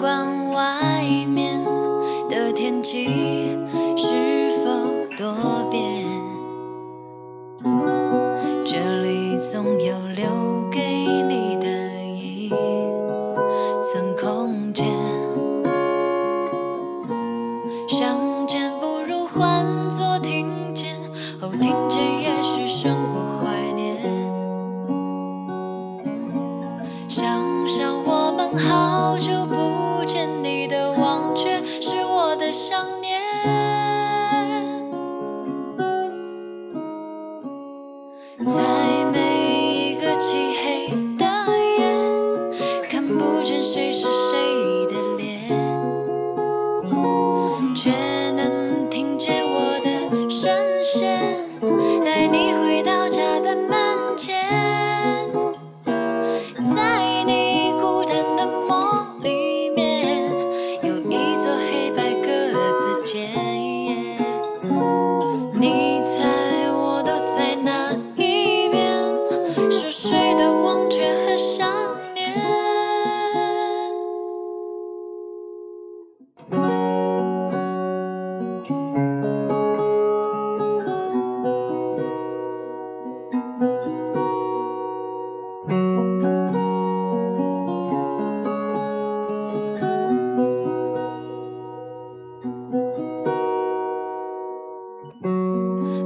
光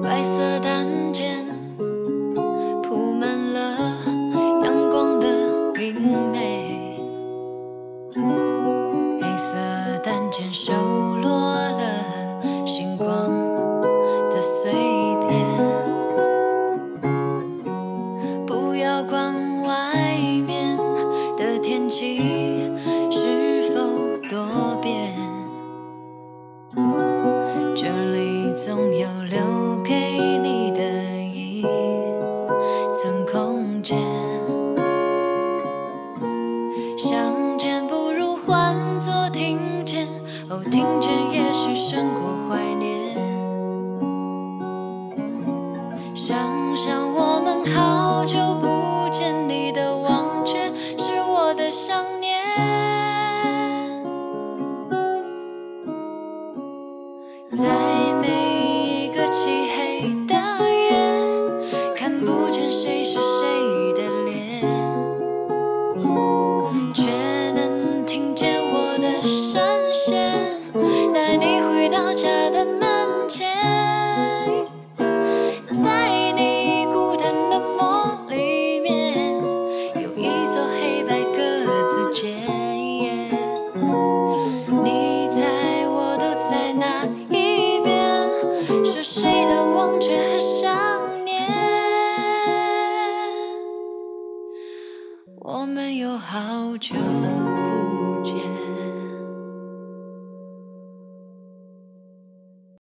白色总有留给你的一寸空间。相见不如换作听见，哦，听见也许胜过怀念。想想我们好久不见，你的忘却是我的想念。我们有好久不见。